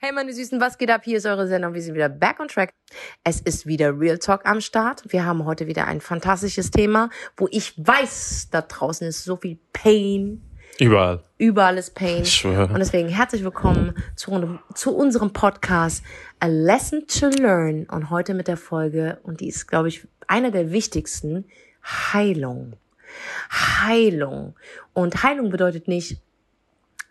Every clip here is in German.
Hey meine Süßen, was geht ab? Hier ist eure Sendung. Wir sind wieder back on track. Es ist wieder Real Talk am Start. Wir haben heute wieder ein fantastisches Thema, wo ich weiß, da draußen ist so viel Pain. Überall. Überall ist Pain. Ich schwöre. Und deswegen herzlich willkommen zu, zu unserem Podcast A Lesson to Learn. Und heute mit der Folge, und die ist, glaube ich, einer der wichtigsten, Heilung. Heilung. Und Heilung bedeutet nicht,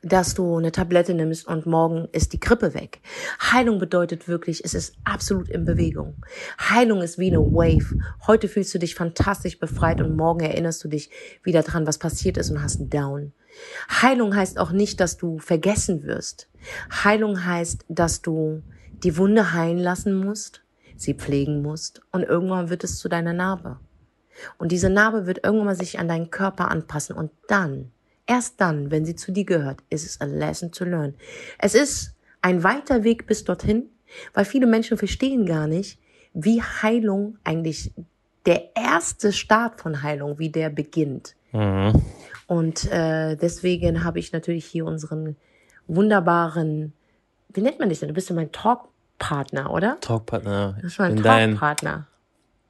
dass du eine Tablette nimmst und morgen ist die Grippe weg. Heilung bedeutet wirklich, es ist absolut in Bewegung. Heilung ist wie eine Wave. Heute fühlst du dich fantastisch befreit und morgen erinnerst du dich wieder dran, was passiert ist und hast einen Down. Heilung heißt auch nicht, dass du vergessen wirst. Heilung heißt, dass du die Wunde heilen lassen musst, sie pflegen musst und irgendwann wird es zu deiner Narbe. Und diese Narbe wird irgendwann mal sich an deinen Körper anpassen und dann Erst dann, wenn sie zu dir gehört, ist es a lesson to learn. Es ist ein weiter Weg bis dorthin, weil viele Menschen verstehen gar nicht, wie Heilung eigentlich der erste Start von Heilung, wie der beginnt. Mhm. Und äh, deswegen habe ich natürlich hier unseren wunderbaren, wie nennt man dich denn? Du bist ja mein Talkpartner, oder? Talkpartner. Du bist mein Talkpartner.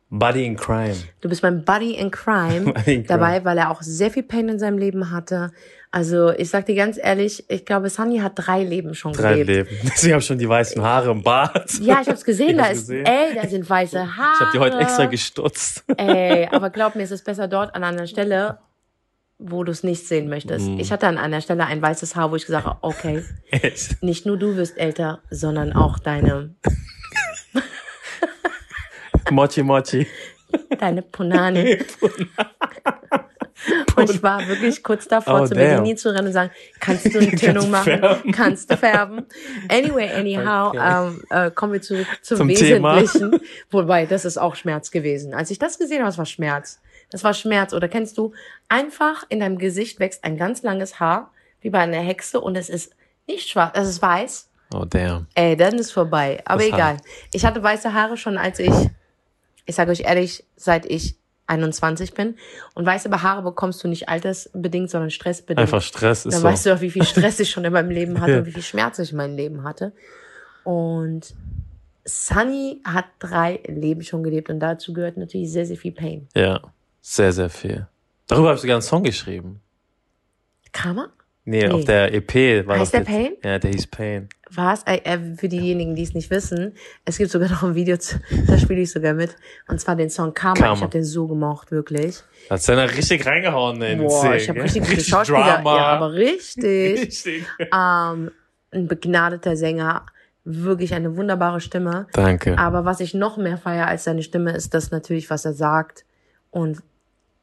Buddy in Crime. Du bist mein Buddy in Crime dabei, weil er auch sehr viel Pain in seinem Leben hatte. Also ich sag dir ganz ehrlich, ich glaube, Sunny hat drei Leben schon Drei gelebt. Leben. Deswegen habe ich schon die weißen Haare im Bart. Ja, ich hab's gesehen, Ich da hab's ist, gesehen. ey, da sind weiße Haare. Ich habe die heute extra gestutzt. Ey, aber glaub mir, es ist besser dort an einer Stelle, wo du es nicht sehen möchtest. Mhm. Ich hatte an einer Stelle ein weißes Haar, wo ich gesagt habe, okay, Echt. nicht nur du wirst älter, sondern auch deine, Mochi Mochi. deine Punani. Und ich war wirklich kurz davor, Oh, zu. Bellini zu rennen und sagen, kannst du eine Tönung machen? färben? Kannst du färben? Anyway, anyhow, Okay. ähm, äh, kommen wir zurück zum, Zum Thema. Wesentlichen. Wobei, das ist auch Schmerz gewesen. Als ich das gesehen habe, das war Schmerz. Das war Schmerz. Oder kennst du, einfach in deinem Gesicht wächst ein ganz langes Haar, wie bei einer Hexe, und es ist nicht schwarz, es ist weiß. Oh damn. Ey, dann ist vorbei. Aber Das egal. Ich hatte weiße Haare schon, als ich, ich sage euch ehrlich, seit ich 21 bin. Und weiße Haare bekommst du nicht altersbedingt, sondern stressbedingt. Einfach Stress ist Dann so. weißt du auch, wie viel Stress ich schon in meinem Leben hatte und wie viel Schmerz ich in meinem Leben hatte. Und Sunny hat drei Leben schon gelebt und dazu gehört natürlich sehr, sehr viel Pain. Ja. Sehr, sehr viel. Darüber habe ich sogar einen Song geschrieben. Karma? Nee, Nee. auf der EP war Heißt das der jetzt- Pain? Ja, der hieß Pain. Was? Äh, für diejenigen, die es nicht wissen, es gibt sogar noch ein Video, zu, da spiele ich sogar mit. Und zwar den Song Karma. Karma. Ich habe den so gemocht, wirklich. Da hat Senna richtig reingehauen in den Boah, ich habe richtig gute Schauspieler. Drama. Ja, aber richtig. Richtig. ähm, ein begnadeter Sänger. Wirklich eine wunderbare Stimme. Danke. Aber was ich noch mehr feiere als seine Stimme, ist das natürlich, was er sagt. Und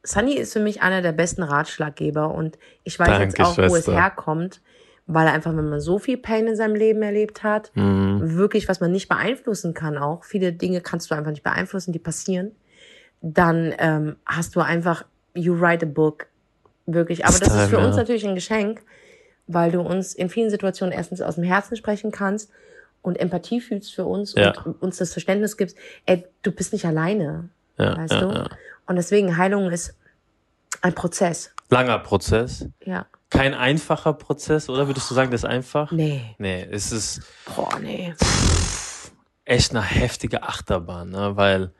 Sunny ist für mich einer der besten Ratschlaggeber. Und ich weiß Danke, jetzt auch, wo es Schwester. herkommt, weil er einfach, wenn man so viel Pain in seinem Leben erlebt hat, Mhm. wirklich, was man nicht beeinflussen kann auch, viele Dinge kannst du einfach nicht beeinflussen, die passieren, dann ähm, hast du einfach, you write a book. Wirklich. Aber das ist für uns natürlich ein Geschenk, weil du uns in vielen Situationen erstens aus dem Herzen sprechen kannst und Empathie fühlst für uns Ja. und uns das Verständnis gibst, ey, du bist nicht alleine, Ja, weißt ja, du? Und deswegen, Heilung ist ein Prozess. Langer Prozess. Ja. Kein einfacher Prozess, oder? Würdest du sagen, das ist einfach? Nee. Nee, es ist Boah, nee. echt eine heftige Achterbahn, ne? weil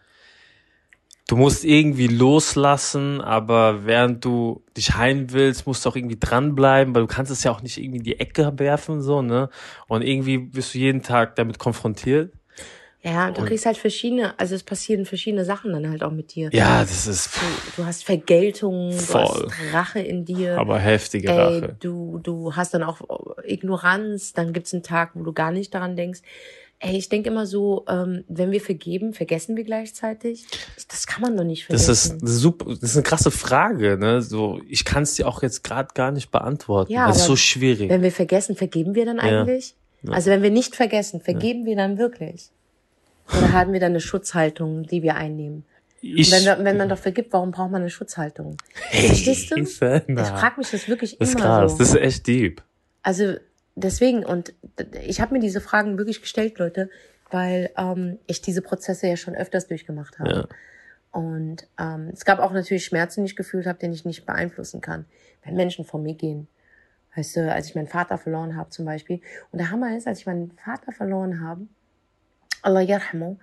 du musst irgendwie loslassen, aber während du dich heilen willst, musst du auch irgendwie dranbleiben, weil du kannst es ja auch nicht irgendwie in die Ecke werfen, so, ne? Und irgendwie wirst du jeden Tag damit konfrontiert. Ja, du Und- kriegst halt verschiedene, also es passieren verschiedene Sachen dann halt auch mit dir. Ja, das ist Du, du hast Vergeltung, du Voll. hast Rache in dir. aber heftige Ey, Rache. du, du hast dann auch Ignoranz, dann gibt's einen Tag, wo du gar nicht daran denkst. Ey, ich denke immer so, ähm, wenn wir vergeben, vergessen wir gleichzeitig. Das kann man doch nicht Das vergessen. ist super, das ist eine krasse Frage, ne? So, ich kann es dir auch jetzt gerade gar nicht beantworten. Ja, das ist so schwierig. wenn wir vergessen, vergeben wir dann Ja. eigentlich? Also wenn wir nicht vergessen, vergeben wir dann wirklich? Oder haben wir dann eine Schutzhaltung, die wir einnehmen? Ich, wenn, wir, wenn man doch vergibt, warum braucht man eine Schutzhaltung? Verstehst du? Ich frage mich das wirklich Das ist immer krass, so. das ist echt deep. Also deswegen, und ich habe mir diese Fragen wirklich gestellt, Leute, weil ähm, ich diese Prozesse ja schon öfters durchgemacht habe. Ja. Und ähm, es gab auch natürlich Schmerzen, die ich gefühlt habe, den ich nicht beeinflussen kann. Wenn Menschen vor mir gehen, Weißt du, als ich meinen Vater verloren habe zum Beispiel. Und der Hammer ist, als ich meinen Vater verloren habe, Allah yarhamu,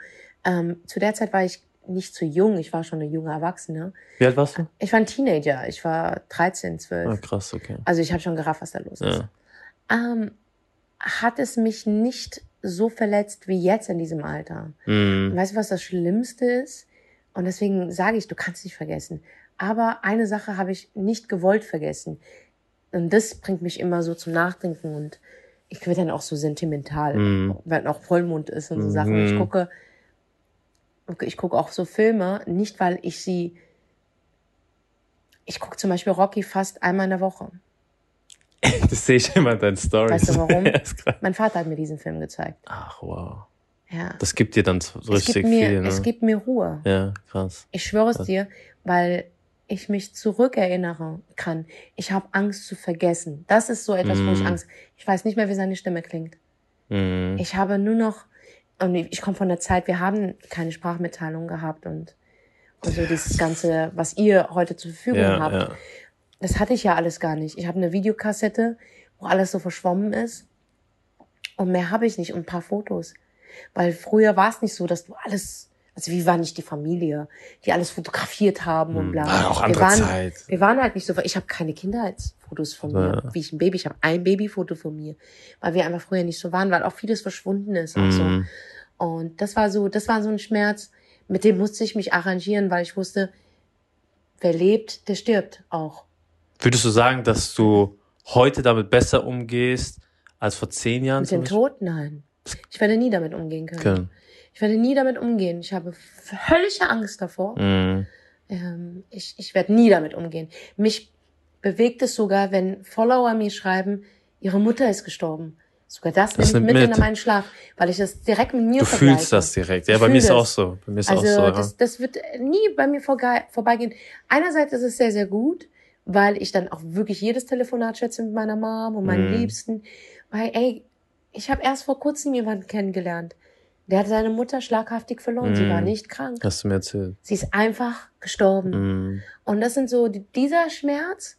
ähm, zu der Zeit war ich nicht zu jung, ich war schon eine junge Erwachsene. Wie alt warst du? Ich war ein Teenager, ich war 13, 12. Ah, krass, okay. Also ich habe schon gerafft, was da los ist. Ja. Ähm, hat es mich nicht so verletzt wie jetzt in diesem Alter. Mhm. Weißt du, was das Schlimmste ist? Und deswegen sage ich, du kannst nicht vergessen. Aber eine Sache habe ich nicht gewollt vergessen. Und das bringt mich immer so zum Nachdenken und ich werde dann auch so sentimental, Mhm. weil auch Vollmond ist und so Mhm. Sachen. Ich gucke, ich gucke auch so Filme, nicht weil ich sie, ich gucke zum Beispiel Rocky fast einmal in der Woche. Das sehe ich immer in deinen Stories. Weißt du warum? Mein Vater hat mir diesen Film gezeigt. Ach, wow. Ja. Das gibt dir dann so richtig mir, viel, ne? es gibt mir Ruhe. ja, krass. Ich schwöre es dir, weil ich mich zurückerinnern kann. Ich habe Angst zu vergessen. Das ist so etwas, wo ich Mm. Angst. Ich weiß nicht mehr, wie seine Stimme klingt. Mhm. Ich habe nur noch, und ich komme von der Zeit, wir haben keine Sprachmitteilung gehabt und, und so dieses Ganze, was ihr heute zur Verfügung ja, habt. ja. Das hatte ich ja alles gar nicht. Ich habe eine Videokassette, wo alles so verschwommen ist. Und mehr habe ich nicht und ein paar Fotos. Weil früher war es nicht so, dass du alles, also wir waren nicht die Familie, die alles fotografiert haben und bla. War auch wir andere waren, Zeit. Wir waren halt nicht so, ich habe keine Kindheitsfotos von mir, Ja. wie ich ein Baby, ich habe ein Babyfoto von mir, weil wir einfach früher nicht so waren, weil auch vieles verschwunden ist auch so. Mhm. Und das war so, das war so ein Schmerz, mit dem musste ich mich arrangieren, weil ich wusste, wer lebt, der stirbt auch. Würdest du sagen, dass du heute damit besser umgehst als vor zehn Jahren? Mit dem Tod? Nein. Ich werde nie damit umgehen können. Beispiel? Ich werde nie damit umgehen. Ich habe völlige Angst davor. Mhm. Ähm, ich, ich werde nie damit umgehen. Mich bewegt es sogar, wenn Follower mir schreiben, ihre Mutter ist gestorben. Sogar das, Das nimmt mit, mit. in meinen Schlaf, weil ich das direkt mit mir Du vergleiche. fühlst das direkt. Ja, Ich bei mir ist auch so. Bei mir ist Also auch so. Ja. das, das wird nie bei mir vorbeigehen. Einerseits ist es sehr, sehr gut, weil ich dann auch wirklich jedes Telefonat schätze mit meiner Mom und meinen Mhm. Liebsten. Weil, ey, ich habe erst vor kurzem jemanden kennengelernt. Der hat seine Mutter schlaghaftig verloren. Sie Mhm. war nicht krank. Hast du mir erzählt. Sie ist einfach gestorben. Mhm. Und das sind so, die- dieser Schmerz,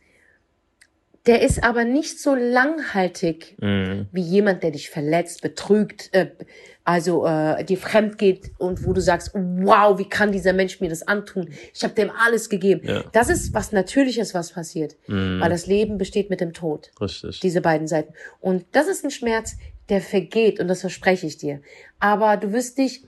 der ist aber nicht so langhaltig Mhm. wie jemand, der dich verletzt, betrügt, äh, also äh, dir fremd geht und wo du sagst, wow, wie kann dieser Mensch mir das antun? Ich habe dem alles gegeben. Ja. Das ist was Natürliches, was passiert, Mhm. weil das Leben besteht mit dem Tod. Richtig. Diese beiden Seiten. Und das ist ein Schmerz, der vergeht und das verspreche ich dir. Aber du wirst dich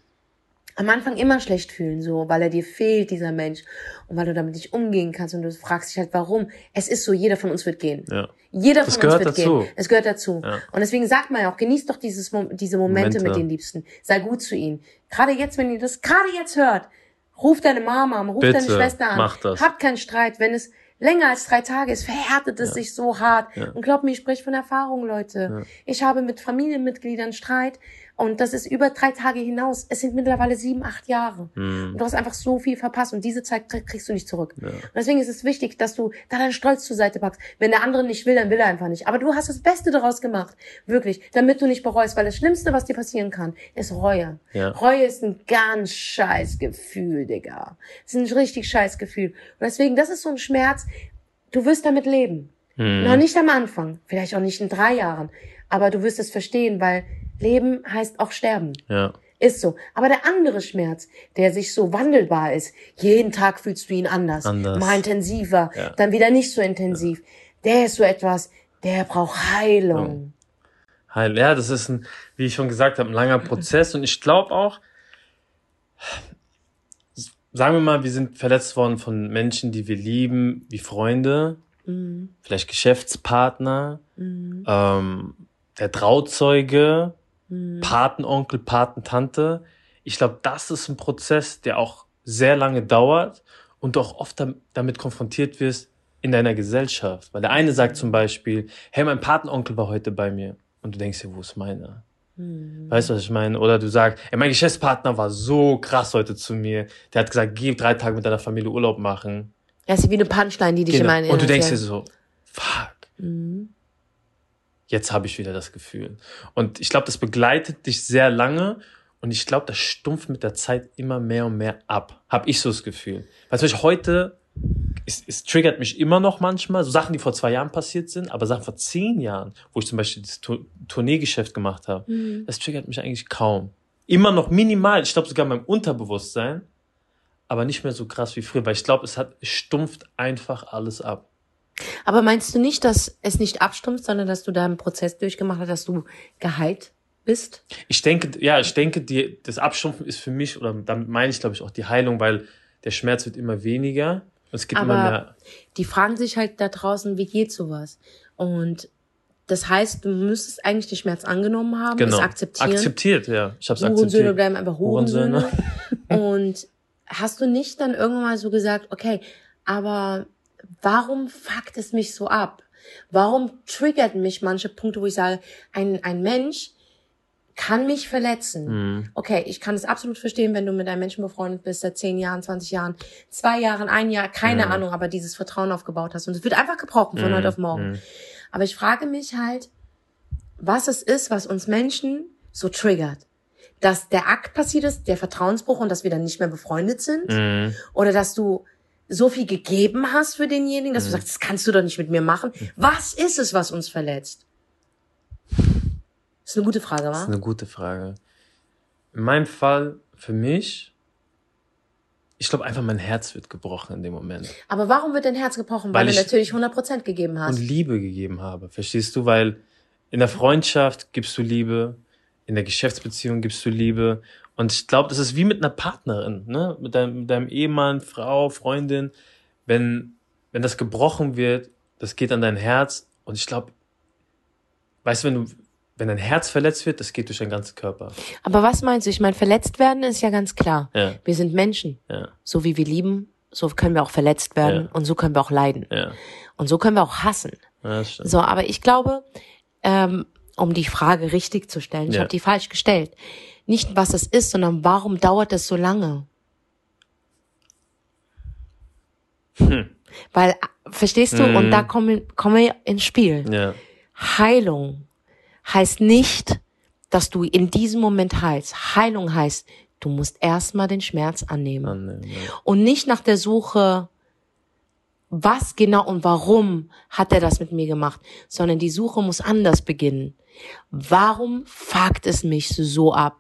am Anfang immer schlecht fühlen, so, weil er dir fehlt, dieser Mensch, und weil du damit nicht umgehen kannst und du fragst dich halt, warum. Es ist so, jeder von uns wird gehen. Ja. Jeder Das von uns wird dazu. gehen. Es gehört dazu. Ja. Und deswegen sagt man ja auch, genießt doch dieses, diese Momente, Momente. mit den Liebsten. Sei gut zu ihnen. Gerade jetzt, wenn ihr das gerade jetzt hört, ruf deine Mama an, ruf Bitte, deine Schwester an. mach das. Habt keinen Streit. Wenn es länger als drei Tage ist, verhärtet es sich so hart. Ja. Und glaubt mir, ich spreche von Erfahrung, Leute. Ja. Ich habe mit Familienmitgliedern Streit und das ist über drei Tage hinaus. Es sind mittlerweile sieben, acht Jahre. Mhm. Und du hast einfach so viel verpasst und diese Zeit krieg- kriegst du nicht zurück. Ja. Und deswegen ist es wichtig, dass du da deinen Stolz zur Seite packst. Wenn der andere nicht will, dann will er einfach nicht. Aber du hast das Beste daraus gemacht. Wirklich. Damit du nicht bereust. Weil das Schlimmste, was dir passieren kann, ist Reue. Ja. Reue ist ein ganz scheiß Gefühl, Digga. Es ist ein richtig scheiß Gefühl. Und deswegen, das ist so ein Schmerz. Du wirst damit leben. Mhm. Noch nicht am Anfang. Vielleicht auch nicht in drei Jahren. Aber du wirst es verstehen, weil Leben heißt auch sterben. Ja. Ist so. Aber der andere Schmerz, der sich so wandelbar ist, jeden Tag fühlst du ihn anders. Anders. Mal intensiver, Ja. dann wieder nicht so intensiv. Der ist so etwas, der braucht Heilung. Heil. Ja, das ist ein, wie ich schon gesagt habe, ein langer Prozess. Und ich glaube auch, sagen wir mal, wir sind verletzt worden von Menschen, die wir lieben, wie Freunde, Mhm. vielleicht Geschäftspartner, Mhm. ähm, der Trauzeuge, Mhm. Patenonkel, Patentante. Ich glaube, das ist ein Prozess, der auch sehr lange dauert und du auch oft dam- damit konfrontiert wirst in deiner Gesellschaft. Weil der eine sagt zum Beispiel, hey, mein Patenonkel war heute bei mir. Und du denkst dir, wo ist meiner? Mhm. Weißt du, was ich meine? Oder du sagst, ey, mein Geschäftspartner war so krass heute zu mir. Der hat gesagt, geh drei Tage mit deiner Familie Urlaub machen. Das ist wie eine Punchline, die dich Genau. immer. Und du denkst dir ja. so, fuck, Mhm. Jetzt habe ich wieder das Gefühl. Und ich glaube, das begleitet dich sehr lange. Und ich glaube, das stumpft mit der Zeit immer mehr und mehr ab. Hab ich so das Gefühl. Weil zum Beispiel heute es, es triggert mich immer noch manchmal, so Sachen, die vor zwei Jahren passiert sind, aber Sachen vor zehn Jahren, wo ich zum Beispiel das Tour Tourneegeschäft gemacht habe, Mhm. das triggert mich eigentlich kaum. Immer noch minimal, ich glaube sogar in meinem Unterbewusstsein, aber nicht mehr so krass wie früher, weil ich glaube, es hat, es stumpft einfach alles ab. Aber meinst du nicht, dass es nicht abstumpft, sondern dass du da einen Prozess durchgemacht hast, dass du geheilt bist? Ich denke, ja, ich denke, die, das Abstumpfen ist für mich, oder damit meine ich, glaube ich, auch die Heilung, weil der Schmerz wird immer weniger es gibt immer Aber mehr. die fragen sich halt da draußen, wie geht sowas? Und das heißt, du müsstest eigentlich den Schmerz angenommen haben, Genau. es akzeptieren. Akzeptiert, ja. Ich habe es Hurensöhne akzeptiert. bleiben einfach Hurensöhne. Hurensöhne. Und hast du nicht dann irgendwann mal so gesagt, okay, aber warum fuckt es mich so ab? Warum triggert mich manche Punkte, wo ich sage, ein, ein Mensch kann mich verletzen? Mhm. Okay, ich kann es absolut verstehen, wenn du mit einem Menschen befreundet bist, seit zehn Jahren, 20 Jahren, zwei Jahren, ein Jahr, keine Ja. Ahnung, aber dieses Vertrauen aufgebaut hast. Und es wird einfach gebrochen von Mhm. heute auf morgen. Mhm. Aber ich frage mich halt, was es ist, was uns Menschen so triggert. Dass der Akt passiert ist, der Vertrauensbruch und dass wir dann nicht mehr befreundet sind. Mhm. Oder dass du so viel gegeben hast für denjenigen, dass du sagst, das kannst du doch nicht mit mir machen. Was ist es, was uns verletzt? Das ist eine gute Frage, Das ist wa? eine gute Frage. In meinem Fall, für mich, ich glaube einfach, mein Herz wird gebrochen in dem Moment. Aber warum wird dein Herz gebrochen? Weil, Weil du ich- natürlich 100% gegeben hast. Und Liebe gegeben habe. Verstehst du? Weil in der Freundschaft gibst du Liebe, in der Geschäftsbeziehung gibst du Liebe. Und ich glaube, das ist wie mit einer Partnerin, ne? Mit deinem, mit deinem Ehemann, Frau, Freundin. Wenn, wenn das gebrochen wird, das geht an dein Herz. Und ich glaube, weißt du, wenn du, wenn dein Herz verletzt wird, das geht durch deinen ganzen Körper. Aber was meinst du? Ich meine, verletzt werden ist ja ganz klar. Ja, Wir sind Menschen. ja, So wie wir lieben, so können wir auch verletzt werden Ja. und so können wir auch leiden. ja. Und so können wir auch hassen. ja. So, aber ich glaube, ähm, um die Frage richtig zu stellen, ich Ja. habe die falsch gestellt. Nicht, was es ist, sondern warum dauert es so lange? Hm. Weil, äh, verstehst du, Mhm. und da kommen, kommen wir ins Spiel. Ja, Heilung heißt nicht, dass du in diesem Moment heilst. Heilung heißt, du musst erstmal den Schmerz annehmen. annehmen, ja. Und nicht nach der Suche, was genau und warum hat er das mit mir gemacht, sondern die Suche muss anders beginnen. Warum fuckt es mich so ab?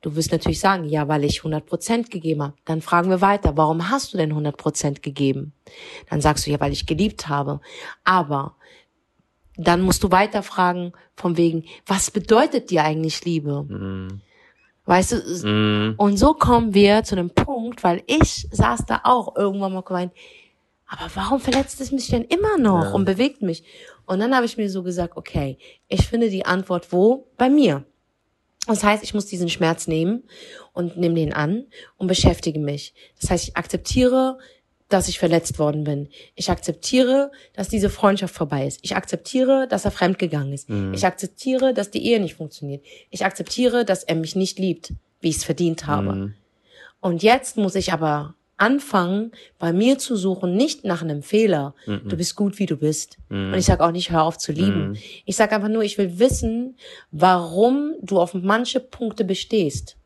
Du wirst natürlich sagen, ja, weil ich 100% gegeben habe. Dann fragen wir weiter, warum hast du denn 100% gegeben? Dann sagst du, ja, weil ich geliebt habe. Aber dann musst du weiter fragen, von wegen, was bedeutet dir eigentlich Liebe? Mhm. Weißt du, Mhm. und so kommen wir zu einem Punkt, weil ich saß da auch irgendwann mal gemeint, aber warum verletzt es mich denn immer noch Ja. und bewegt mich? Und dann habe ich mir so gesagt, okay, ich finde die Antwort wo? Bei mir. Das heißt, ich muss diesen Schmerz nehmen und nehme den an und beschäftige mich. Das heißt, ich akzeptiere, dass ich verletzt worden bin. Ich akzeptiere, dass diese Freundschaft vorbei ist. Ich akzeptiere, dass er fremdgegangen ist. Ich akzeptiere, dass die Ehe nicht funktioniert. Ich akzeptiere, dass er mich nicht liebt, wie ich es verdient habe. Mhm. Und jetzt muss ich aber anfangen, bei mir zu suchen, nicht nach einem Fehler. Du bist gut, wie du bist. Und ich sage auch nicht, hör auf zu lieben. Ich sage einfach nur, ich will wissen, warum du auf manche Punkte bestehst.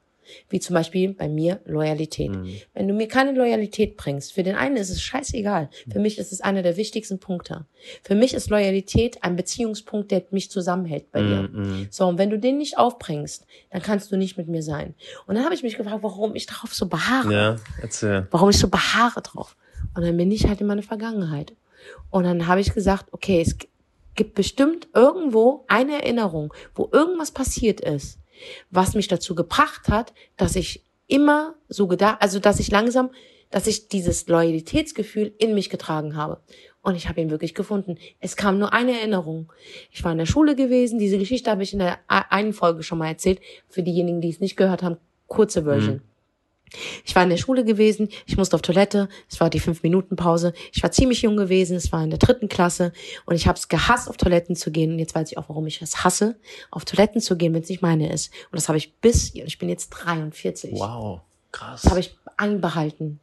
Wie zum Beispiel bei mir Loyalität. Wenn du mir keine Loyalität bringst, für den einen ist es scheißegal. Für mich ist es einer der wichtigsten Punkte. Für mich ist Loyalität ein Beziehungspunkt, der mich zusammenhält bei dir. Mhm. So, und wenn du den nicht aufbringst, dann kannst du nicht mit mir sein. Und dann habe ich mich gefragt, warum ich darauf so beharre. Ja, erzähl. Warum ich so beharre drauf. Und dann bin ich halt in meine Vergangenheit. Und dann habe ich gesagt, okay, es gibt bestimmt irgendwo eine Erinnerung, wo irgendwas passiert ist, was mich dazu gebracht hat, dass ich immer so gedacht, also dass ich langsam, dass ich dieses Loyalitätsgefühl in mich getragen habe. Und ich habe ihn wirklich gefunden. Es kam nur eine Erinnerung. Ich war in der Schule gewesen. Diese Geschichte habe ich in der einen Folge schon mal erzählt. Für diejenigen, die es nicht gehört haben, kurze Version. Ich war in der Schule gewesen, ich musste auf Toilette, es war die Fünf-Minuten-Pause. Ich war ziemlich jung gewesen, es war in der dritten Klasse und ich habe es gehasst, auf Toiletten zu gehen. Und jetzt weiß ich auch, warum ich es hasse, auf Toiletten zu gehen, wenn es nicht meine ist. Und das habe ich bis, ich bin jetzt 43. Wow, krass. Das habe ich anbehalten.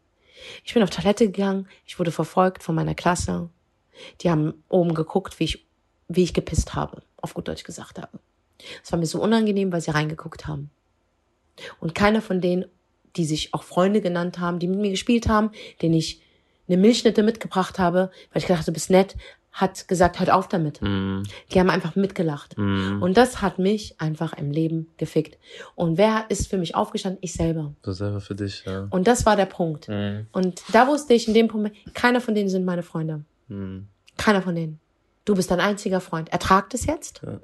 Ich bin auf Toilette gegangen, ich wurde verfolgt von meiner Klasse. Die haben oben geguckt, wie ich, wie ich gepisst habe, auf gut Deutsch gesagt habe. Es war mir so unangenehm, weil sie reingeguckt haben. Und keiner von denen, die sich auch Freunde genannt haben, die mit mir gespielt haben, denen ich eine Milchschnitte mitgebracht habe, weil ich gedacht habe, du bist nett, hat gesagt, hört auf damit. Mhm. Die haben einfach mitgelacht. Mhm. Und das hat mich einfach im Leben gefickt. Und wer ist für mich aufgestanden? Ich selber. Du selber für dich, ja. Und das war der Punkt. Mhm. Und da wusste ich in dem Punkt, keiner von denen sind meine Freunde. Mhm. Keiner von denen. Du bist dein einziger Freund. Ertrag das jetzt, Ja.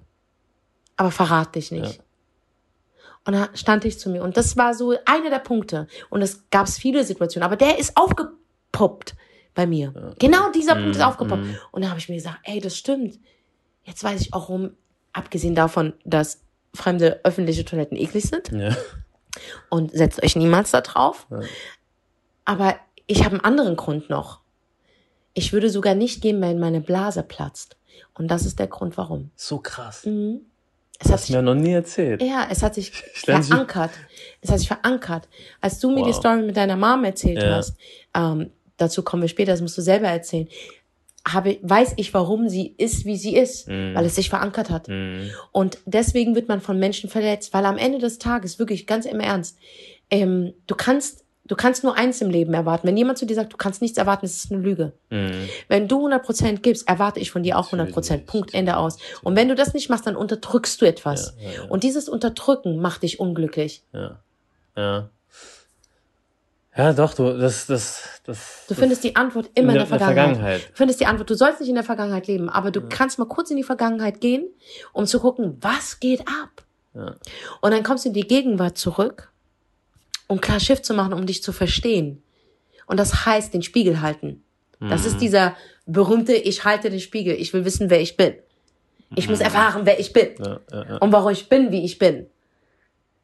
aber verrat dich nicht. Ja. Und da stand ich zu mir. Und das war so einer der Punkte. Und es gab viele Situationen. Aber der ist aufgepoppt bei mir. Genau dieser Punkt ist Mhm, aufgepoppt. mhm. Und da habe ich mir gesagt, ey, das stimmt. Jetzt weiß ich auch, warum, abgesehen davon, dass fremde öffentliche Toiletten eklig sind. Ja. Und setzt euch niemals da drauf. Ja. Aber ich habe einen anderen Grund noch. Ich würde sogar nicht gehen, wenn meine Blase platzt. Und das ist der Grund, warum. So krass. Mhm. Es hat du mir noch nie erzählt. ja, es hat sich verankert. Es hat sich verankert. Als du mir die Wow. Story mit deiner Mom erzählt Ja. hast, ähm, dazu kommen wir später, das musst du selber erzählen, habe, weiß ich, warum sie ist, wie sie ist, Mhm. weil es sich verankert hat. Mhm. Und deswegen wird man von Menschen verletzt, weil am Ende des Tages, wirklich ganz im Ernst, ähm, du kannst, du kannst nur eins im Leben erwarten. Wenn jemand zu dir sagt, du kannst nichts erwarten, ist es eine Lüge. Mhm. Wenn du 100% gibst, erwarte ich von dir auch 100%. Punkt, Ende aus. Und wenn du das nicht machst, dann unterdrückst du etwas. Ja, ja, ja. Und dieses Unterdrücken macht dich unglücklich. Ja. Ja. Ja, doch, du, das, das, das. Du findest die Antwort immer in der, Vergangenheit. Vergangenheit. Du findest die Antwort. Du sollst nicht in der Vergangenheit leben, aber du kannst mal kurz in die Vergangenheit gehen, um zu gucken, was geht ab. Ja. Und dann kommst du in die Gegenwart zurück, um klar Schiff zu machen, um dich zu verstehen. Und das heißt, den Spiegel halten. Das Mhm. ist dieser berühmte, ich halte den Spiegel, ich will wissen, wer ich bin. Ich muss erfahren, wer ich bin. Ja, ja, ja. und warum ich bin, wie ich bin.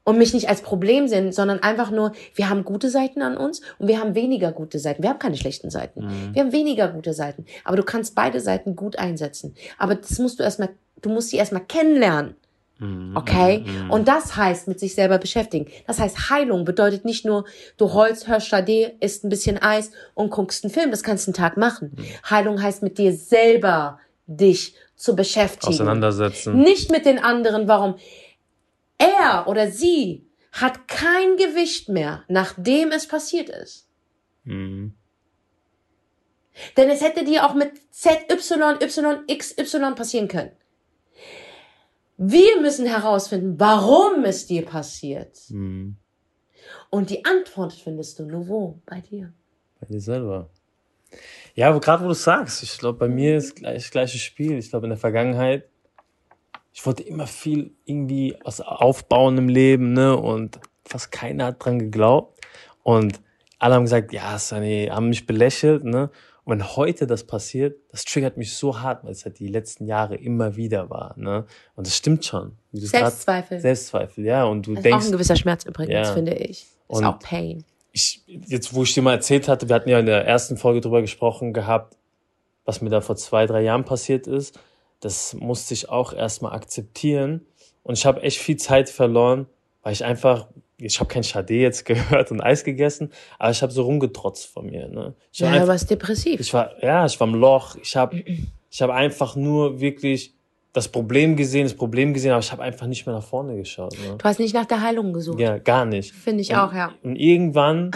Und mich nicht als Problem sehen, sondern einfach nur, wir haben gute Seiten an uns und wir haben weniger gute Seiten. Wir haben keine schlechten Seiten. Mhm. Wir haben weniger gute Seiten. Aber du kannst beide Seiten gut einsetzen. Aber das musst du erstmal, du musst sie erstmal kennenlernen. Mhm. Okay? Mhm. Und das heißt, mit sich selber beschäftigen. Das heißt, Heilung bedeutet nicht nur, du holst, hörst Stade, isst ein bisschen Eis und guckst einen Film. Das kannst du einen Tag machen. Mhm. Heilung heißt, mit dir selber dich zu beschäftigen. Auseinandersetzen. Nicht mit den anderen. Warum? Er oder sie hat kein Gewicht mehr, nachdem es passiert ist. Mhm. Denn es hätte dir auch mit Z, Y, Y, X, Y passieren können. Wir müssen herausfinden, warum es dir passiert. Mhm. Und die Antwort findest du nur wo? Bei dir. Bei dir selber. Ja, aber gerade wo du sagst, ich glaube, bei mir ist gleich das gleiche Spiel. Ich glaube, in der Vergangenheit, ich wollte immer viel irgendwie was aufbauen im Leben, ne? Und fast keiner hat dran geglaubt. Und alle haben gesagt, ja, Sunny, haben mich belächelt, ne? Und wenn heute das passiert, das triggert mich so hart, weil es halt die letzten Jahre immer wieder war, ne? Und das stimmt schon. Selbstzweifel. Selbstzweifel, ja. Und du Das ist auch denkst, ein gewisser Schmerz übrigens, Ja. finde ich. Ist Und- auch Pain. ich, jetzt, wo ich dir mal erzählt hatte, wir hatten ja in der ersten Folge drüber gesprochen gehabt, was mir da vor zwei, drei Jahren passiert ist. Das musste ich auch erstmal akzeptieren. Und ich habe echt viel Zeit verloren, weil ich einfach, ich habe kein Chade jetzt gehört und Eis gegessen, aber ich habe so rumgetrotzt von mir. Ne? Ich Ja, war du warst depressiv. ich war, ja, ich war im Loch. Ich habe, ich habe einfach nur wirklich das Problem gesehen, das Problem gesehen, aber ich habe einfach nicht mehr nach vorne geschaut. Ne? Du hast nicht nach der Heilung gesucht. Ja, gar nicht. Finde ich Und- auch, ja. Und irgendwann,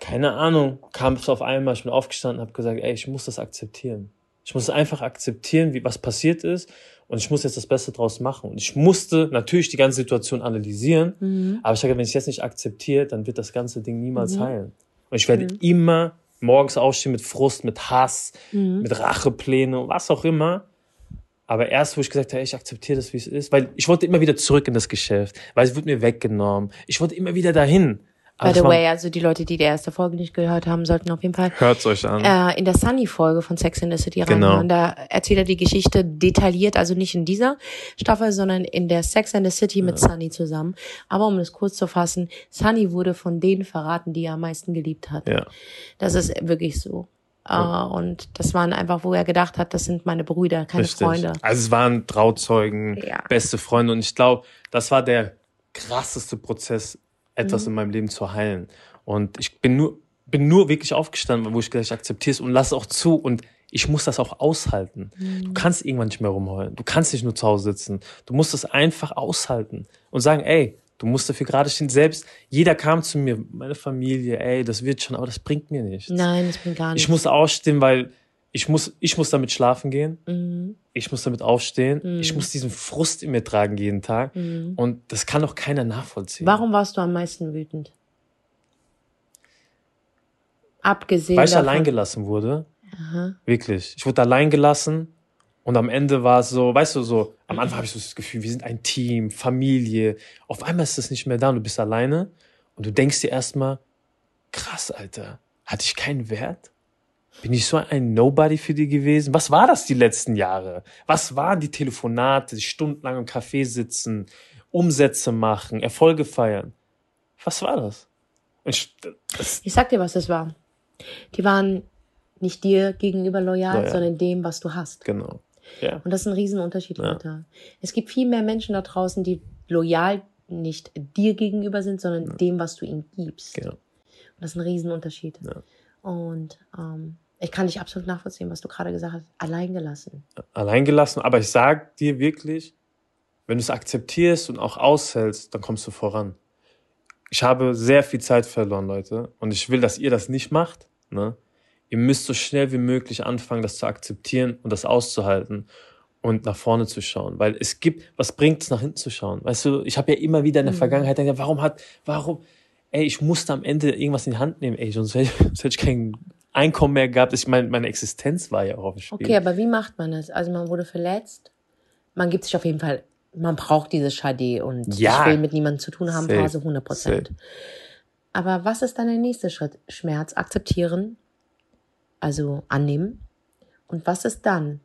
keine Ahnung, kam es auf einmal, ich bin aufgestanden und habe gesagt, ey, ich muss das akzeptieren. Ich muss einfach akzeptieren, wie was passiert ist und ich muss jetzt das Beste draus machen. Und ich musste natürlich die ganze Situation analysieren, Mhm. aber ich sage, wenn ich es jetzt nicht akzeptiere, dann wird das ganze Ding niemals Mhm. heilen. Und ich werde Mhm. immer morgens aufstehen mit Frust, mit Hass, Mhm. mit Rachepläne, was auch immer. Aber erst, wo ich gesagt habe, ich akzeptiere das, wie es ist, weil ich wollte immer wieder zurück in das Geschäft, weil es wurde mir weggenommen. Ich wollte immer wieder dahin. By the war- way, also die Leute, die die erste Folge nicht gehört haben, sollten auf jeden Fall Hört's euch an. äh, in der Sunny-Folge von Sex in the City Genau. reinhören. Da erzählt er die Geschichte detailliert, also nicht in dieser Staffel, sondern in der Sex in the City mit Sunny zusammen. Aber um es kurz zu fassen, Sunny wurde von denen verraten, die er am meisten geliebt hat. ja. Das ist wirklich so. Äh, und das waren einfach, wo er gedacht hat, das sind meine Brüder, keine Richtig. Freunde. Also es waren Trauzeugen, Ja. beste Freunde und ich glaube, das war der krasseste Prozess, etwas Mhm. in meinem Leben zu heilen. Und ich bin nur, bin nur wirklich aufgestanden, wo ich gesagt, ich akzeptiere es und lass es auch zu und ich muss das auch aushalten. Mhm. Du kannst irgendwann nicht mehr rumheulen. Du kannst nicht nur zu Hause sitzen. Du musst es einfach aushalten und sagen, ey, Du musst dafür gerade stehen. Selbst, jeder kam zu mir, meine Familie, ey, das wird schon, aber das bringt mir nichts. Nein, das bringt gar nichts. Ich muss aufstehen, weil ich muss, ich muss damit schlafen gehen. Mhm. Ich muss damit aufstehen. Mhm. Ich muss diesen Frust in mir tragen jeden Tag. Mhm. Und das kann doch keiner nachvollziehen. Warum warst du am meisten wütend? Abgesehen Weil ich davon. allein gelassen wurde. Aha. Wirklich. Ich wurde allein gelassen. Und am Ende war es so, weißt du, so, am Anfang habe ich so das Gefühl, wir sind ein Team, Familie. Auf einmal ist das nicht mehr da und du bist alleine. Und du denkst dir erstmal, krass, Alter, hatte ich keinen Wert? Bin ich so ein Nobody für die gewesen? Was war das die letzten Jahre? Was waren die Telefonate, die stundenlang im Café sitzen, Umsätze machen, Erfolge feiern? Was war das? Ich, das Ich sag dir, was das war. Die waren nicht dir gegenüber loyal, Loyal. sondern dem, was du hast. genau. Ja. Und das ist ein Riesenunterschied, Ja. Leute. Es gibt viel mehr Menschen da draußen, die loyal nicht dir gegenüber sind, sondern dem, was du ihnen gibst. Genau. Und das ist ein Riesenunterschied. Ja. Und ähm, ich kann dich absolut nachvollziehen, was du gerade gesagt hast. Allein gelassen. allein gelassen. Aber ich sag dir wirklich, wenn du es akzeptierst und auch aushältst, dann kommst du voran. Ich habe sehr viel Zeit verloren, Leute. Und ich will, dass ihr das nicht macht. Ne? Ihr müsst so schnell wie möglich anfangen, das zu akzeptieren und das auszuhalten und nach vorne zu schauen. Weil es gibt, was bringt es, nach hinten zu schauen? Weißt du, ich habe ja immer wieder in der Mhm. Vergangenheit gedacht, warum hat, warum, ey, ich musste am Ende irgendwas in die Hand nehmen, ey, sonst hätte ich, sonst hätte ich kein Einkommen mehr gehabt. Ich meine, meine Existenz war ja auch auf dem Spiel. Okay, aber wie macht man das? Also man wurde verletzt. Man gibt sich auf jeden Fall, man braucht dieses Schade und Ja. ich will mit niemandem zu tun haben, Safe. Phase 100 Prozent. Aber was ist dann der nächste Schritt? Schmerz akzeptieren, also annehmen. Und was ist dann?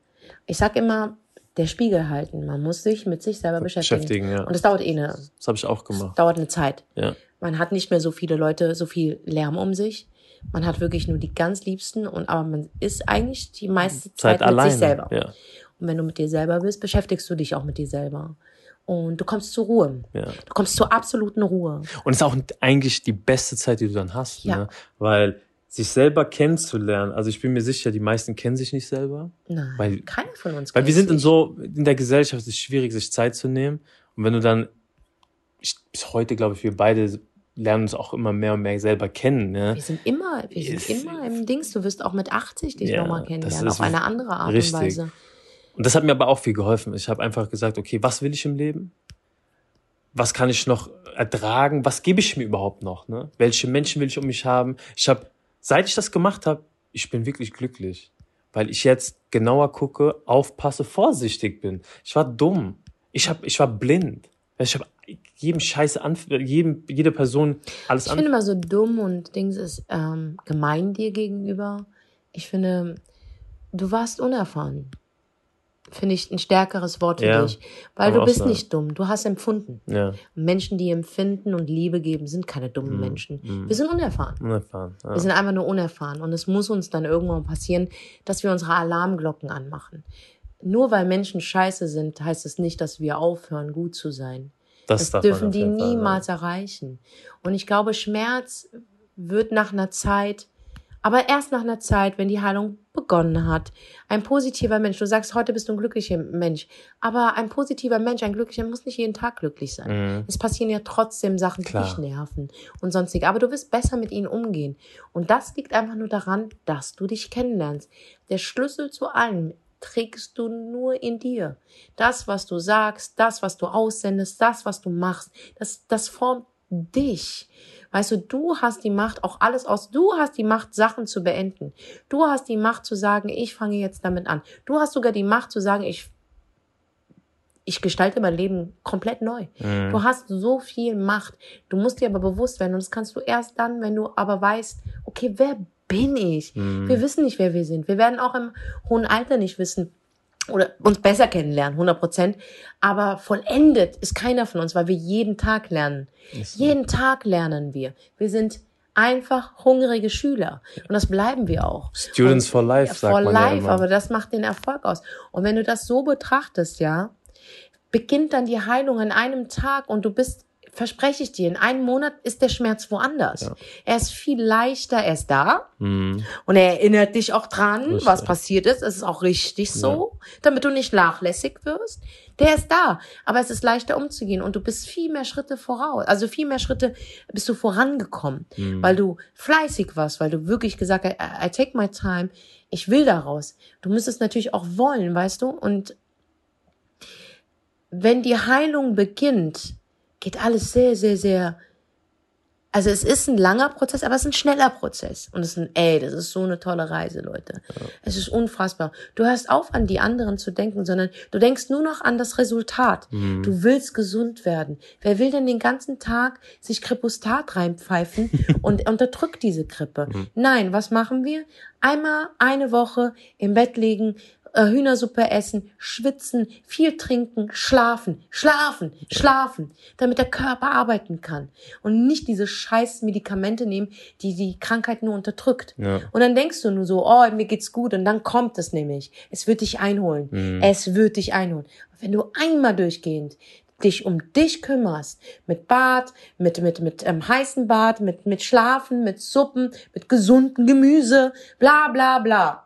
Ich sag immer, der Spiegel halten. Man muss sich mit sich selber beschäftigen. Beschäftigen, ja. Und es dauert eh eine, Das habe ich auch gemacht. dauert eine Zeit. Ja. Man hat nicht mehr so viele Leute, so viel Lärm um sich. Man hat wirklich nur die ganz Liebsten und aber man ist eigentlich die meiste Zeit, Zeit mit alleine. sich selber. Ja. Und wenn du mit dir selber bist, beschäftigst du dich auch mit dir selber. Und du kommst zur Ruhe. Ja. Du kommst zur absoluten Ruhe. Und es ist auch eigentlich die beste Zeit, die du dann hast, Ja. ne? Weil sich selber kennenzulernen, also ich bin mir sicher, die meisten kennen sich nicht selber. Nein, Weil- keiner von uns Weil wir sind in so, in der Gesellschaft ist es schwierig, sich Zeit zu nehmen. Und wenn du dann, ich, bis heute glaube ich, wir beide lernen uns auch immer mehr und mehr selber kennen, ne? Wir sind immer, wir sind Ist- immer im Dings. Du wirst auch mit 80 dich Ja, nochmal kennenlernen, auf eine andere Art richtig. und Weise. Und das hat mir aber auch viel geholfen. Ich habe einfach gesagt, okay, was will ich im Leben? Was kann ich noch ertragen? Was gebe ich mir überhaupt noch? Ne? Welche Menschen will ich um mich haben? Ich habe, seit ich das gemacht habe, ich bin wirklich glücklich, weil ich jetzt genauer gucke, aufpasse, vorsichtig bin. Ich war dumm. Ich hab, ich war blind. Ich habe jedem Scheiße an, jedem, jede Person alles Ich an. finde immer so dumm und Dings ist ähm, gemein dir gegenüber. Ich finde, du warst unerfahren. Finde ich ein stärkeres Wort für Ja, dich. Weil du bist sagen. nicht dumm. Du hast empfunden. Ja, Menschen, die empfinden und Liebe geben, sind keine dummen Mhm, Menschen. mhm. Wir sind unerfahren. unerfahren. Ja. Wir sind einfach nur unerfahren. Und es muss uns dann irgendwann passieren, dass wir unsere Alarmglocken anmachen. Nur weil Menschen scheiße sind, heißt es nicht, dass wir aufhören, gut zu sein. Das, man dürfen die jeden Fall niemals erreichen. Und ich glaube, Schmerz wird nach einer Zeit, aber erst nach einer Zeit, wenn die Heilung begonnen hat. Ein positiver Mensch, du sagst, heute bist du ein glücklicher Mensch, aber ein positiver Mensch, ein glücklicher, muss nicht jeden Tag glücklich sein. Mhm. Es passieren ja trotzdem Sachen, die Klar. dich nerven und sonstige. Aber du wirst besser mit ihnen umgehen. Und das liegt einfach nur daran, dass du dich kennenlernst. Der Schlüssel zu allem trägst du nur in dir. Das, was du sagst, das, was du aussendest, das, was du machst, das, das formt dich. Weißt du, du hast die Macht, auch alles aus, du hast die Macht, Sachen zu beenden. Du hast die Macht zu sagen, ich fange jetzt damit an. Du hast sogar die Macht zu sagen, ich, ich gestalte mein Leben komplett neu. Mhm. Du hast so viel Macht. Du musst dir aber bewusst werden. Und das kannst du erst dann, wenn du aber weißt, okay, wer bin ich? Mhm. Wir wissen nicht, wer wir sind. Wir werden auch im hohen Alter nicht wissen oder uns besser kennenlernen, 100 Prozent. Aber vollendet ist keiner von uns, weil wir jeden Tag lernen. Ist. Jeden Tag lernen wir. Wir sind einfach hungrige Schüler. Und das bleiben wir auch. Students for life, Ja, sagt for man ja life, immer. aber das macht den Erfolg aus. Und wenn du das so betrachtest, ja, beginnt dann die Heilung an einem Tag und du bist verspreche ich dir, in einem Monat ist der Schmerz woanders. Ja. Er ist viel leichter, er ist da Mhm. und er erinnert dich auch dran, Richtig. was passiert ist. Es ist auch richtig so, damit du nicht nachlässig wirst. Der ist da, aber es ist leichter umzugehen und du bist viel mehr Schritte voraus. Also viel mehr Schritte bist du vorangekommen, Mhm. weil du fleißig warst, weil du wirklich gesagt hast, I, I take my time, ich will daraus. Du müsstest natürlich auch wollen, weißt du? Und wenn die Heilung beginnt, geht alles sehr, sehr, sehr. Also es ist ein langer Prozess, aber es ist ein schneller Prozess. Und es ist ein, ey, das ist so eine tolle Reise, Leute. Es ist unfassbar. Du hörst auf, an die anderen zu denken, sondern du denkst nur noch an das Resultat. Du willst gesund werden. Wer will denn den ganzen Tag sich Kripostat reinpfeifen und unterdrückt diese Grippe? Nein, was machen wir? Einmal eine Woche im Bett liegen, Hühnersuppe essen, schwitzen, viel trinken, schlafen, schlafen, schlafen, damit der Körper arbeiten kann und nicht diese scheiß Medikamente nehmen, die die Krankheit nur unterdrückt. Ja. Und dann denkst du nur so, oh, mir geht's gut und dann kommt es nämlich. Es wird dich einholen. Mhm. Es wird dich einholen. Wenn du einmal durchgehend dich um dich kümmerst, mit Bad, mit, mit, mit ähm, heißen Bad, mit, mit Schlafen, mit Suppen, mit gesunden Gemüse, bla, bla, bla.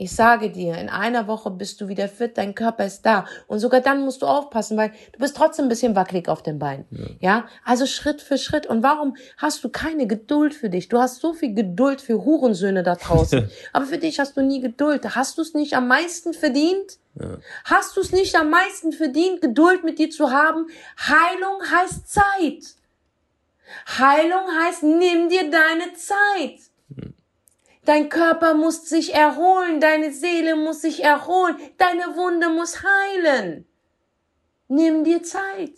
Ich sage dir, in einer Woche bist du wieder fit, dein Körper ist da. Und sogar dann musst du aufpassen, weil du bist trotzdem ein bisschen wackelig auf den Beinen. Ja. Also Schritt für Schritt. Und warum hast du keine Geduld für dich? Du hast so viel Geduld für Hurensöhne da draußen. Aber für dich hast du nie Geduld. Hast du es nicht am meisten verdient? Hast du es nicht am meisten verdient, Geduld mit dir zu haben? Heilung heißt Zeit. Heilung heißt, nimm dir deine Zeit. Dein Körper muss sich erholen, deine Seele muss sich erholen, deine Wunde muss heilen. Nimm dir Zeit.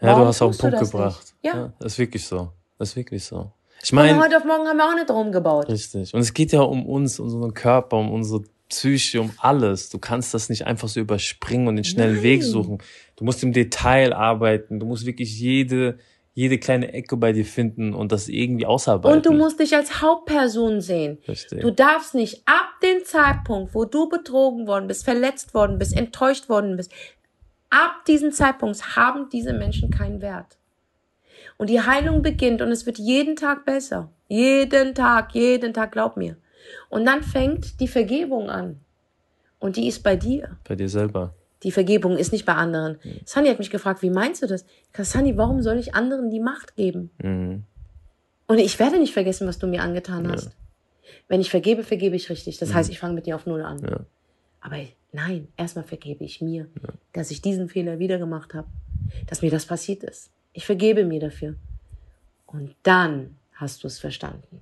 Ja, Warum du hast auch einen Punkt gebracht. nicht? Ja. Das ist wirklich so. Das ist wirklich so. Ich meine, heute auf morgen haben wir auch nicht drum gebaut. richtig. Und es geht ja um uns, um unseren Körper, um unsere Psyche, um alles. Du kannst das nicht einfach so überspringen und den schnellen Nein. Weg suchen. Du musst im Detail arbeiten. Du musst wirklich jede, jede kleine Ecke bei dir finden und das irgendwie ausarbeiten. Und du musst dich als Hauptperson sehen. Richtig. Du darfst nicht ab dem Zeitpunkt, wo du betrogen worden bist, verletzt worden bist, enttäuscht worden bist, ab diesem Zeitpunkt haben diese Menschen keinen Wert. Und die Heilung beginnt und es wird jeden Tag besser. Jeden Tag, jeden Tag, glaub mir. Und dann fängt die Vergebung an. Und die ist bei dir. bei dir selber. Die Vergebung ist nicht bei anderen. Sunny hat mich gefragt, wie meinst du das? Sunny, warum soll ich anderen die Macht geben? Mhm. Und ich werde nicht vergessen, was du mir angetan hast. Wenn ich vergebe, vergebe ich richtig. Das heißt, ich fange mit dir auf Null an. Ja. Aber nein, erstmal vergebe ich mir, dass ich diesen Fehler wieder gemacht habe, dass mir das passiert ist. Ich vergebe mir dafür. Und dann hast du es verstanden.